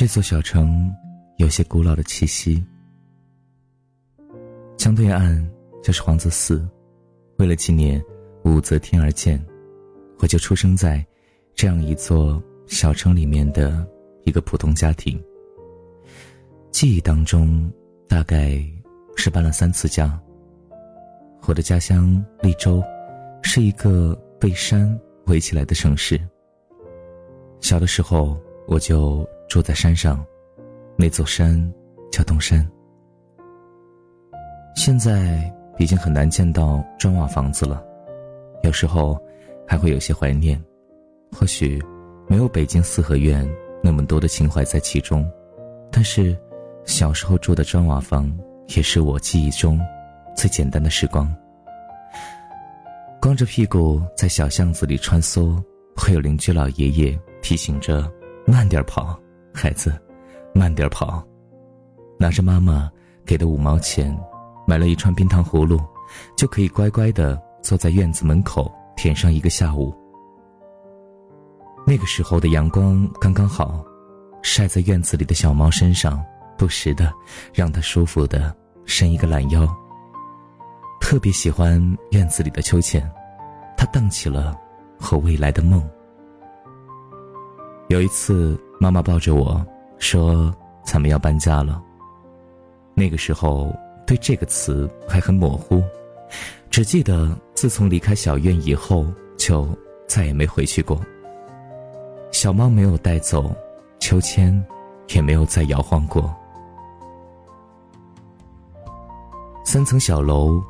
这座小城有些古老的气息。江对岸就是皇泽寺，为了纪念武则天而建，我就出生在这样一座小城里面的一个普通家庭。记忆当中，大概是搬了三次家。我的家乡利州，是一个被山围起来的城市。小的时候，我就住在山上，那座山叫东山。现在已经很难见到砖瓦房子了，有时候还会有些怀念。或许没有北京四合院那么多的情怀在其中，但是小时候住的砖瓦房也是我记忆中最简单的时光。光着屁股在小巷子里穿梭，会有邻居老爷爷提醒着：“慢点跑，孩子，慢点跑。”拿着妈妈给的五毛钱，买了一串冰糖葫芦，就可以乖乖的坐在院子门口舔上一个下午。那个时候的阳光刚刚好，晒在院子里的小猫身上，不时的让它舒服的伸一个懒腰。特别喜欢院子里的秋千，它荡起了和未来的梦。有一次，妈妈抱着我说：“咱们要搬家了。”那个时候对这个词还很模糊，只记得自从离开小院以后，就再也没回去过。小猫没有带走，秋千也没有再摇晃过。三层小楼。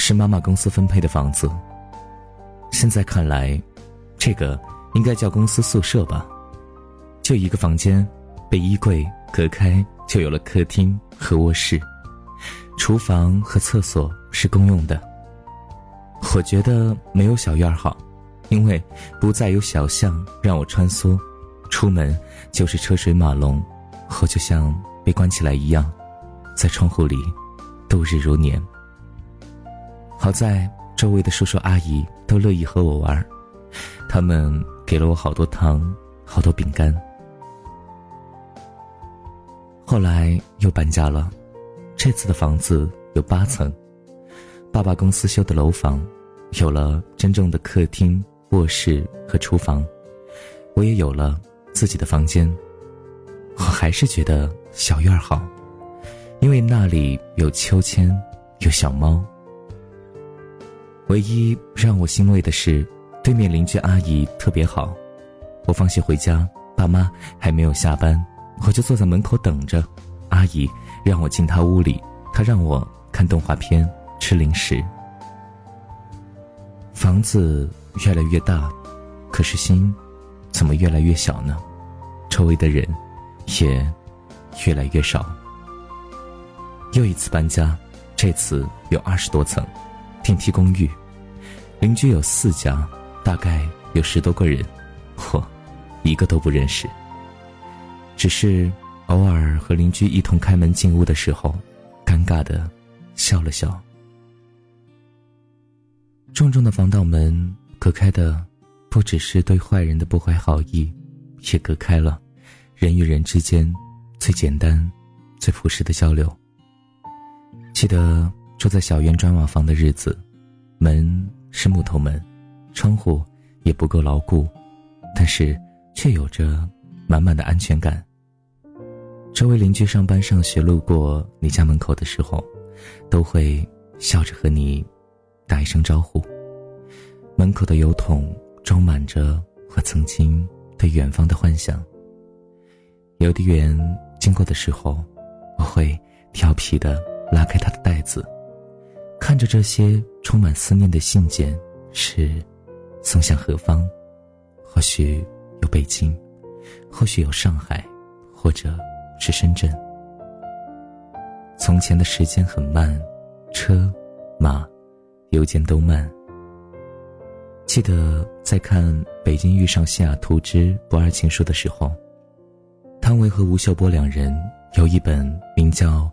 是妈妈公司分配的房子。现在看来，这个应该叫公司宿舍吧？就一个房间，被衣柜隔开，就有了客厅和卧室，厨房和厕所是公用的。我觉得没有小院好，因为不再有小巷让我穿梭，出门就是车水马龙，我就像被关起来一样，在窗户里度日如年。好在周围的叔叔阿姨都乐意和我玩，他们给了我好多糖，好多饼干。后来又搬家了，这次的房子有八层，爸爸公司修的楼房，有了真正的客厅、卧室和厨房，我也有了自己的房间。我还是觉得小院好，因为那里有秋千，有小猫。唯一让我欣慰的是，对面邻居阿姨特别好。我放学回家，爸妈还没有下班，我就坐在门口等着。阿姨让我进她屋里，她让我看动画片、吃零食。房子越来越大，可是心怎么越来越小呢？周围的人也越来越少。又一次搬家，这次有二十多层。电梯公寓，邻居有四家，大概有十多个人，我一个都不认识。只是偶尔和邻居一同开门进屋的时候，尴尬的笑了笑。重重的防盗门隔开的，不只是对坏人的不怀好意，也隔开了人与人之间最简单、最朴实的交流。记得。住在小院砖瓦房的日子，门是木头门，窗户也不够牢固，但是却有着满满的安全感。周围邻居上班上学路过你家门口的时候，都会笑着和你打一声招呼。门口的油桶装满着我曾经对远方的幻想。邮递员经过的时候，我会调皮的拉开他的袋子。看着这些充满思念的信件，是送向何方？或许有北京，或许有上海，或者是深圳。从前的时间很慢，车马邮件都慢。记得在看《北京遇上西雅图之不二情书》的时候，汤唯和吴秀波两人有一本名叫。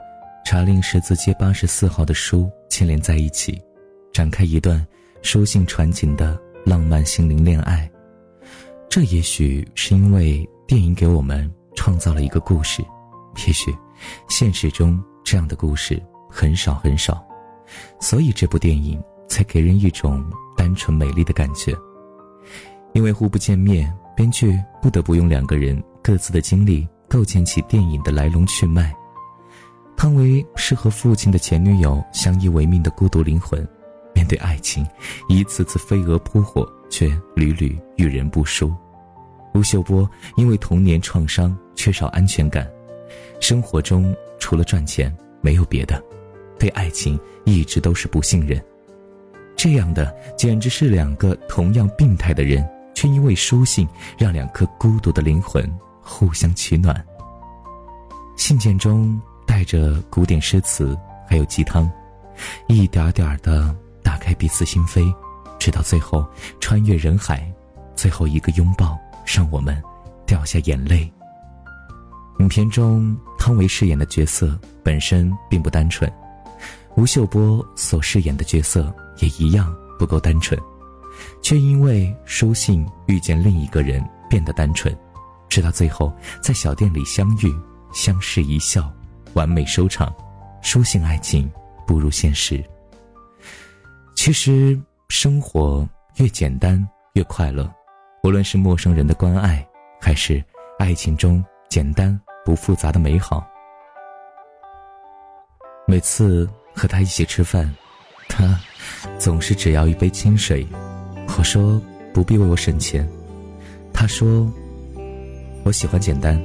查令十字街八十四号的书牵连在一起，展开一段书信传情的浪漫心灵恋爱。这也许是因为电影给我们创造了一个故事。也许，现实中这样的故事很少很少，所以这部电影才给人一种单纯美丽的感觉。因为互不见面，编剧不得不用两个人各自的经历构建起电影的来龙去脉。汤唯是和父亲的前女友相依为命的孤独灵魂，面对爱情，一次次飞蛾扑火，却屡屡遇人不淑。吴秀波因为童年创伤，缺少安全感。生活中除了赚钱没有别的，对爱情一直都是不信任。这样的简直是两个同样病态的人，却因为书信让两颗孤独的灵魂互相取暖。信件中带着古典诗词，还有鸡汤，一点点的打开彼此心扉，直到最后穿越人海，最后一个拥抱让我们掉下眼泪。影片中，汤唯饰演的角色本身并不单纯，吴秀波所饰演的角色也一样不够单纯，却因为书信遇见另一个人变得单纯，直到最后在小店里相遇，相视一笑，完美收场。书信爱情步入现实。其实生活越简单越快乐，无论是陌生人的关爱，还是爱情中简单。不复杂的美好。每次和他一起吃饭，他总是只要一杯清水。我说不必为我省钱。他说我喜欢简单，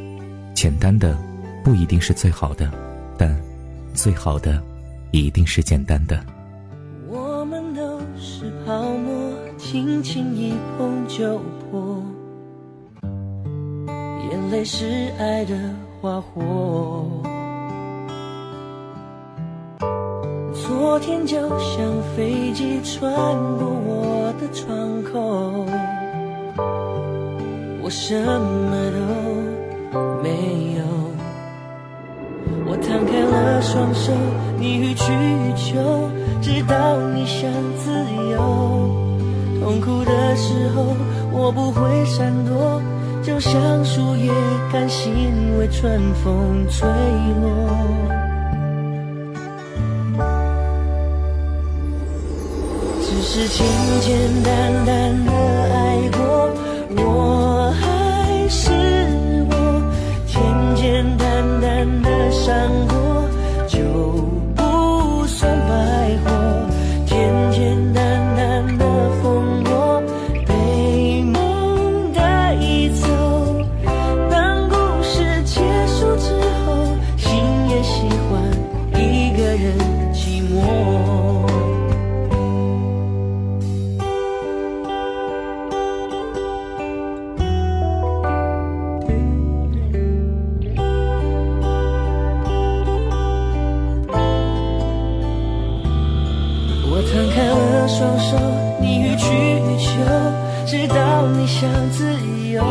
简单的不一定是最好的，但最好的一定是简单的。我们都是泡沫，轻轻一碰就破。眼泪是爱的。花火，昨天就像飞机穿过我的窗口，我什么都没有。我摊开了双手，你予取予求，直到你想自由。痛苦的时候，我不会闪躲。就像树叶甘心为春风吹落，只是简简单单的爱过，双手，你越去越求，直到你想自由，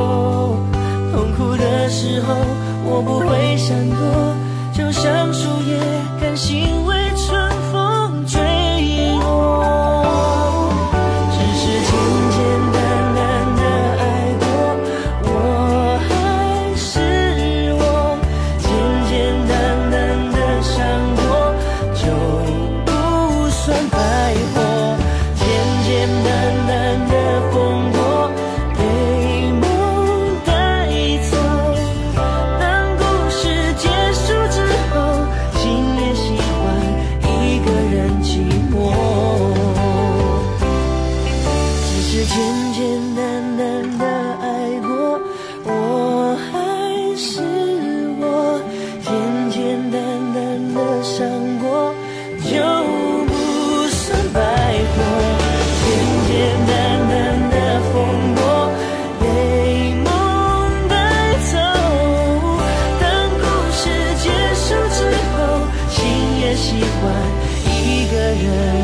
痛苦的时候我不会闪躲，就像树叶甘心。treasure.